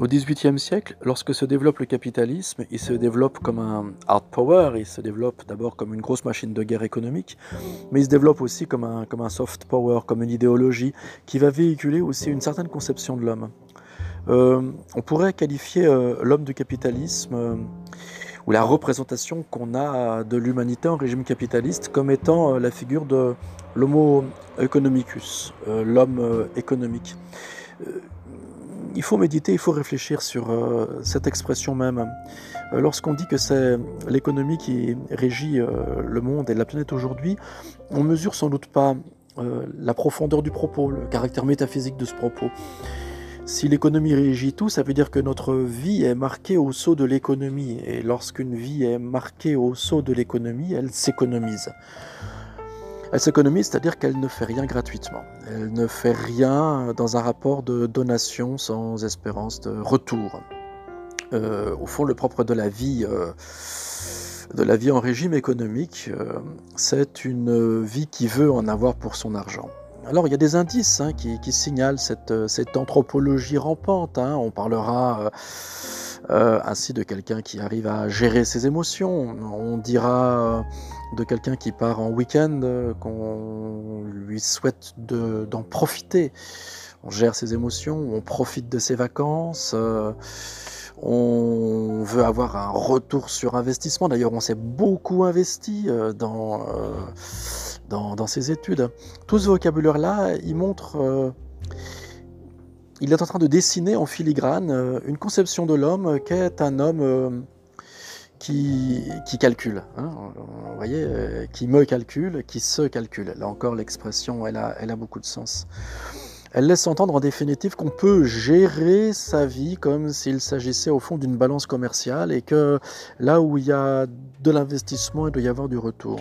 Au XVIIIe siècle, lorsque se développe le capitalisme, il se développe comme un hard power, il se développe d'abord comme une grosse machine de guerre économique, mais il se développe aussi comme un, comme un soft power, comme une idéologie qui va véhiculer aussi une certaine conception de l'homme. Euh, on pourrait qualifier euh, l'homme du capitalisme euh, ou la représentation qu'on a de l'humanité en régime capitaliste comme étant la figure de l'homo economicus, l'homme économique il faut méditer, il faut réfléchir sur euh, cette expression même. Euh, lorsqu'on dit que c'est l'économie qui régit euh, le monde et la planète aujourd'hui, on mesure sans doute pas la profondeur du propos, le caractère métaphysique de ce propos. Si l'économie régit tout, ça veut dire que notre vie est marquée au sceau de l'économie. Et lorsqu'une vie est marquée au sceau de l'économie, elle s'économise. Elle s'économise, c'est-à-dire qu'elle ne fait rien gratuitement. Elle ne fait rien dans un rapport de donation sans espérance de retour. Euh, au fond, le propre de la vie, euh, de la vie en régime économique, euh, c'est une vie qui veut en avoir pour son argent. Alors il y a des indices hein, qui, signalent cette, anthropologie rampante. Hein. On parlera ainsi de quelqu'un qui arrive à gérer ses émotions. On dira de quelqu'un qui part en week-end, euh, qu'on lui souhaite d'en profiter. On gère ses émotions, on profite de ses vacances, euh, on veut avoir un retour sur investissement. D'ailleurs, on s'est beaucoup investi euh, dans, dans, dans, ses études. Tout ce vocabulaire-là, il montre il est en train de dessiner en filigrane une conception de l'homme qu'est un homme qui, calcule. Hein, vous voyez, euh, qui me calcule, qui se calcule. Là encore, l'expression, elle a, elle a beaucoup de sens. Elle laisse entendre en définitive qu'on peut gérer sa vie comme s'il s'agissait au fond d'une balance commerciale et que là où il y a de l'investissement, il doit y avoir du retour.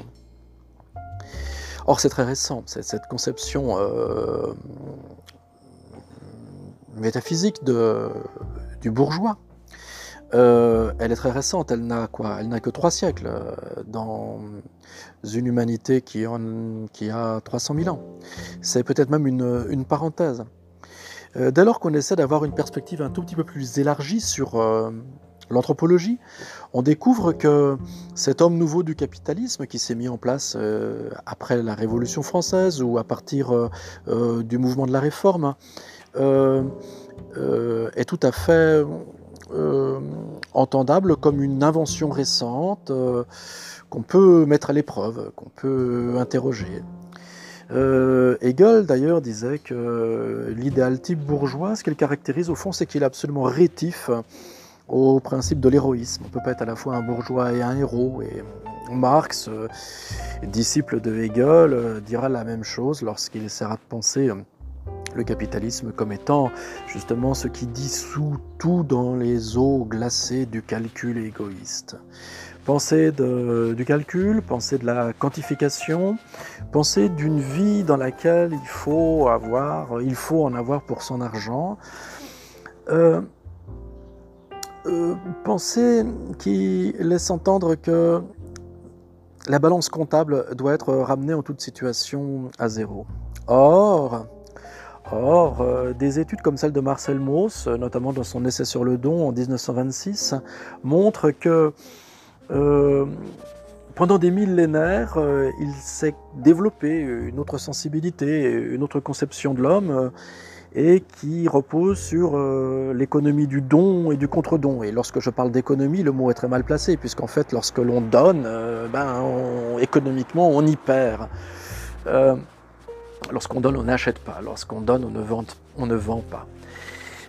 Or, c'est très récent, cette conception euh, métaphysique de, du bourgeois euh, elle est très récente, elle n'a quoi Elle n'a que trois siècles euh, dans une humanité qui, qui a 300 000 ans. C'est peut-être même une, parenthèse. Euh, dès lors qu'on essaie d'avoir une perspective un tout petit peu plus élargie sur l'anthropologie, on découvre que cet homme nouveau du capitalisme qui s'est mis en place après la Révolution française ou à partir du mouvement de la Réforme est tout à fait euh, entendable comme une invention récente euh, qu'on peut mettre à l'épreuve, qu'on peut interroger. Euh, Hegel d'ailleurs disait que l'idéal type bourgeois, ce qu'il caractérise au fond, c'est qu'il est absolument rétif au principe de l'héroïsme. On peut pas être à la fois un bourgeois et un héros. Et Marx, disciple de Hegel, dira la même chose lorsqu'il essaiera de penser le capitalisme comme étant justement ce qui dissout tout dans les eaux glacées du calcul égoïste. Pensez du calcul, pensez de la quantification, pensez d'une vie dans laquelle il faut avoir, il faut en avoir pour son argent. Euh, euh, pensez qui laisse entendre que la balance comptable doit être ramenée en toute situation à zéro. Or, Or, euh, des études comme celle de Marcel Mauss, euh, notamment dans son essai sur le don en 1926, montrent que euh, pendant des millénaires, il s'est développé une autre sensibilité, une autre conception de l'homme, et qui repose sur l'économie du don et du contre-don. Et lorsque je parle d'économie, le mot est très mal placé, puisqu'en fait, lorsque l'on donne, ben, économiquement, on y perd. Lorsqu'on donne, on n'achète pas. Lorsqu'on donne, on ne vend, on ne vend pas.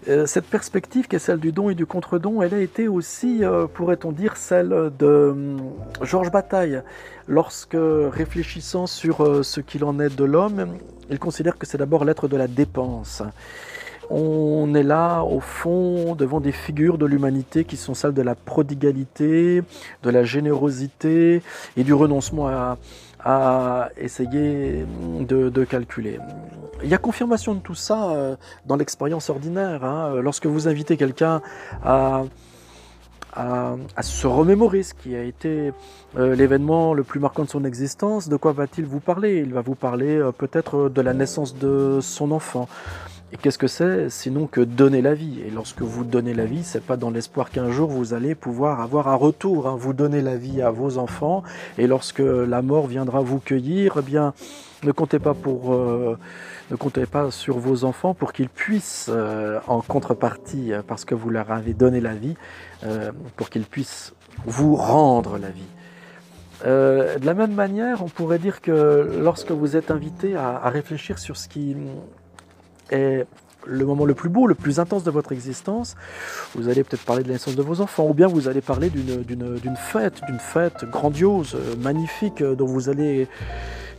Euh, cette perspective qui est celle du don et du contre-don, elle a été aussi, euh, pourrait-on dire, celle de hum, Georges Bataille. Lorsque, réfléchissant sur euh, ce qu'il en est de l'homme, il considère que c'est d'abord l'être de la dépense. On est là, au fond, devant des figures de l'humanité qui sont celles de la prodigalité, de la générosité et du renoncement à, à essayer de, calculer. Il y a confirmation de tout ça euh, dans l'expérience ordinaire. Hein. Lorsque vous invitez quelqu'un à, se remémorer ce qui a été euh, l'événement le plus marquant de son existence, de quoi va-t-il vous parler? Il va vous parler euh, peut-être de la naissance de son enfant, Et qu'est-ce que c'est sinon que donner la vie? Et lorsque vous donnez la vie, c'est pas dans l'espoir qu'un jour vous allez pouvoir avoir un retour. Hein. Vous donnez la vie à vos enfants, et lorsque la mort viendra vous cueillir, eh bien, ne comptez pas pour, euh, ne comptez pas sur vos enfants pour qu'ils puissent, euh, en contrepartie, euh, parce que vous leur avez donné la vie, pour qu'ils puissent vous rendre la vie. de la même manière, on pourrait dire que lorsque vous êtes invité à, à réfléchir sur ce qui est le moment le plus beau, le plus intense de votre existence, vous allez peut-être parler de la naissance de vos enfants, ou bien vous allez parler d'une fête, d'une fête grandiose, magnifique, dont vous allez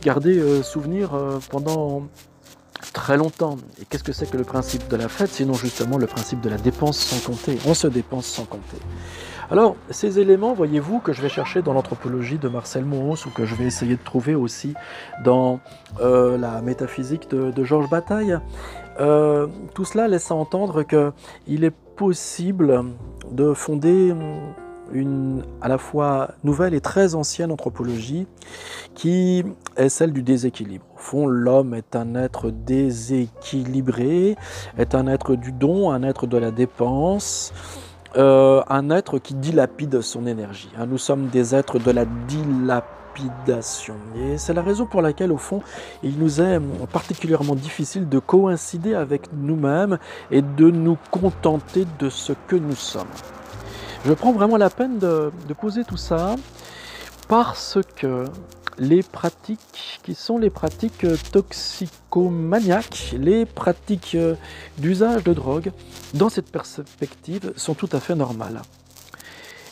garder euh, souvenir euh, pendant très longtemps. Et qu'est-ce que c'est que le principe de la fête, sinon justement le principe de la dépense sans compter? On se dépense sans compter. Alors, ces éléments, voyez-vous, que je vais chercher dans l'anthropologie de Marcel Mauss ou que je vais essayer de trouver aussi dans euh, la métaphysique de, Georges Bataille, euh, tout cela laisse entendre qu'il est possible de fonder une à la fois nouvelle et très ancienne anthropologie qui est celle du déséquilibre. Au fond, l'homme est un être déséquilibré, est un être du don, un être de la dépense, euh, un être qui dilapide son énergie. Hein, nous sommes des êtres de la dilapidation. Et c'est la raison pour laquelle, au fond, il nous est particulièrement difficile de coïncider avec nous-mêmes et de nous contenter de ce que nous sommes. Je prends vraiment la peine de, poser tout ça parce que les pratiques qui sont les pratiques toxicomaniaques, les pratiques euh, d'usage de drogue, dans cette perspective, sont tout à fait normales.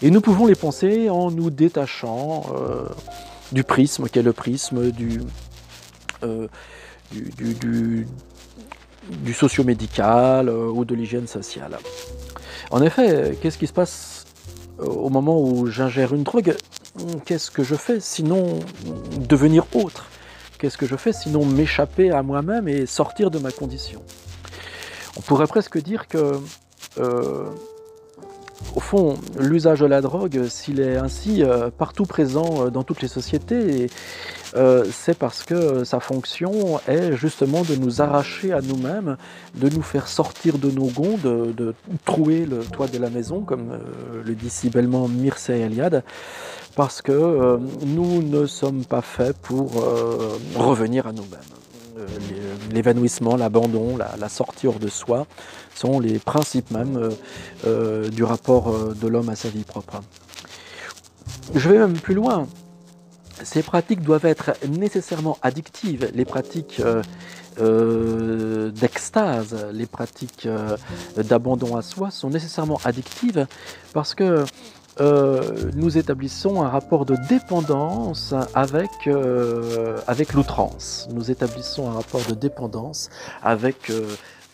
Et nous pouvons les penser en nous détachant euh, du prisme, qui est le prisme du, euh, du, du, du socio-médical ou de l'hygiène sociale. En effet, qu'est-ce qui se passe au moment où j'ingère une drogue? Qu'est-ce que je fais sinon devenir autre? Qu'est-ce que je fais sinon m'échapper à moi-même et sortir de ma condition? On pourrait presque dire que, euh, au fond, l'usage de la drogue, s'il est ainsi euh, partout présent euh, dans toutes les sociétés, c'est parce que sa fonction est justement de nous arracher à nous-mêmes, de nous faire sortir de nos gonds, de, trouer le toit de la maison, comme le dit si bellement Mircea Eliade, parce que euh, nous ne sommes pas faits pour euh, revenir à nous-mêmes. Euh, l'évanouissement, l'abandon, la, sortie hors de soi sont les principes même du rapport de l'homme à sa vie propre. Je vais même plus loin. Ces pratiques doivent être nécessairement addictives. Les pratiques d'extase, les pratiques d'abandon à soi sont nécessairement addictives parce que euh, nous établissons un rapport de dépendance avec, euh, avec l'outrance. Nous établissons un rapport de dépendance avec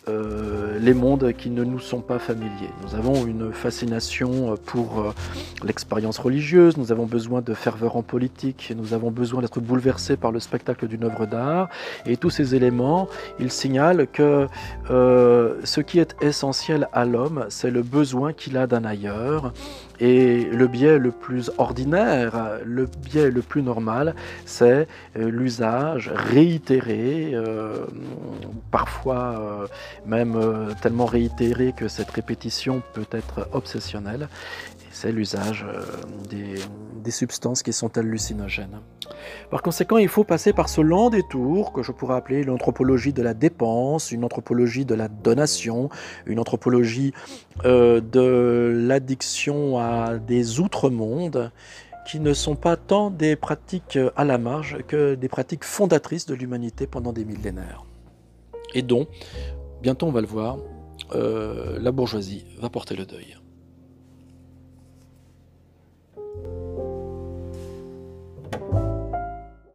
euh, les mondes qui ne nous sont pas familiers. Nous avons une fascination pour l'expérience religieuse, nous avons besoin de ferveur en politique, nous avons besoin d'être bouleversés par le spectacle d'une œuvre d'art, et tous ces éléments, ils signalent que ce qui est essentiel à l'homme, c'est le besoin qu'il a d'un ailleurs, et le biais le plus ordinaire, le biais le plus normal, c'est l'usage réitéré, parfois même euh, tellement réitéré que cette répétition peut être obsessionnelle, c'est l'usage euh, des, substances qui sont hallucinogènes. Par conséquent, il faut passer par ce lent détour que je pourrais appeler l'anthropologie de la dépense, une anthropologie de la donation, une anthropologie euh, de l'addiction des outre-mondes qui ne sont pas tant des pratiques à la marge que des pratiques fondatrices de l'humanité pendant des millénaires et dont bientôt on va le voir, euh, la bourgeoisie va porter le deuil.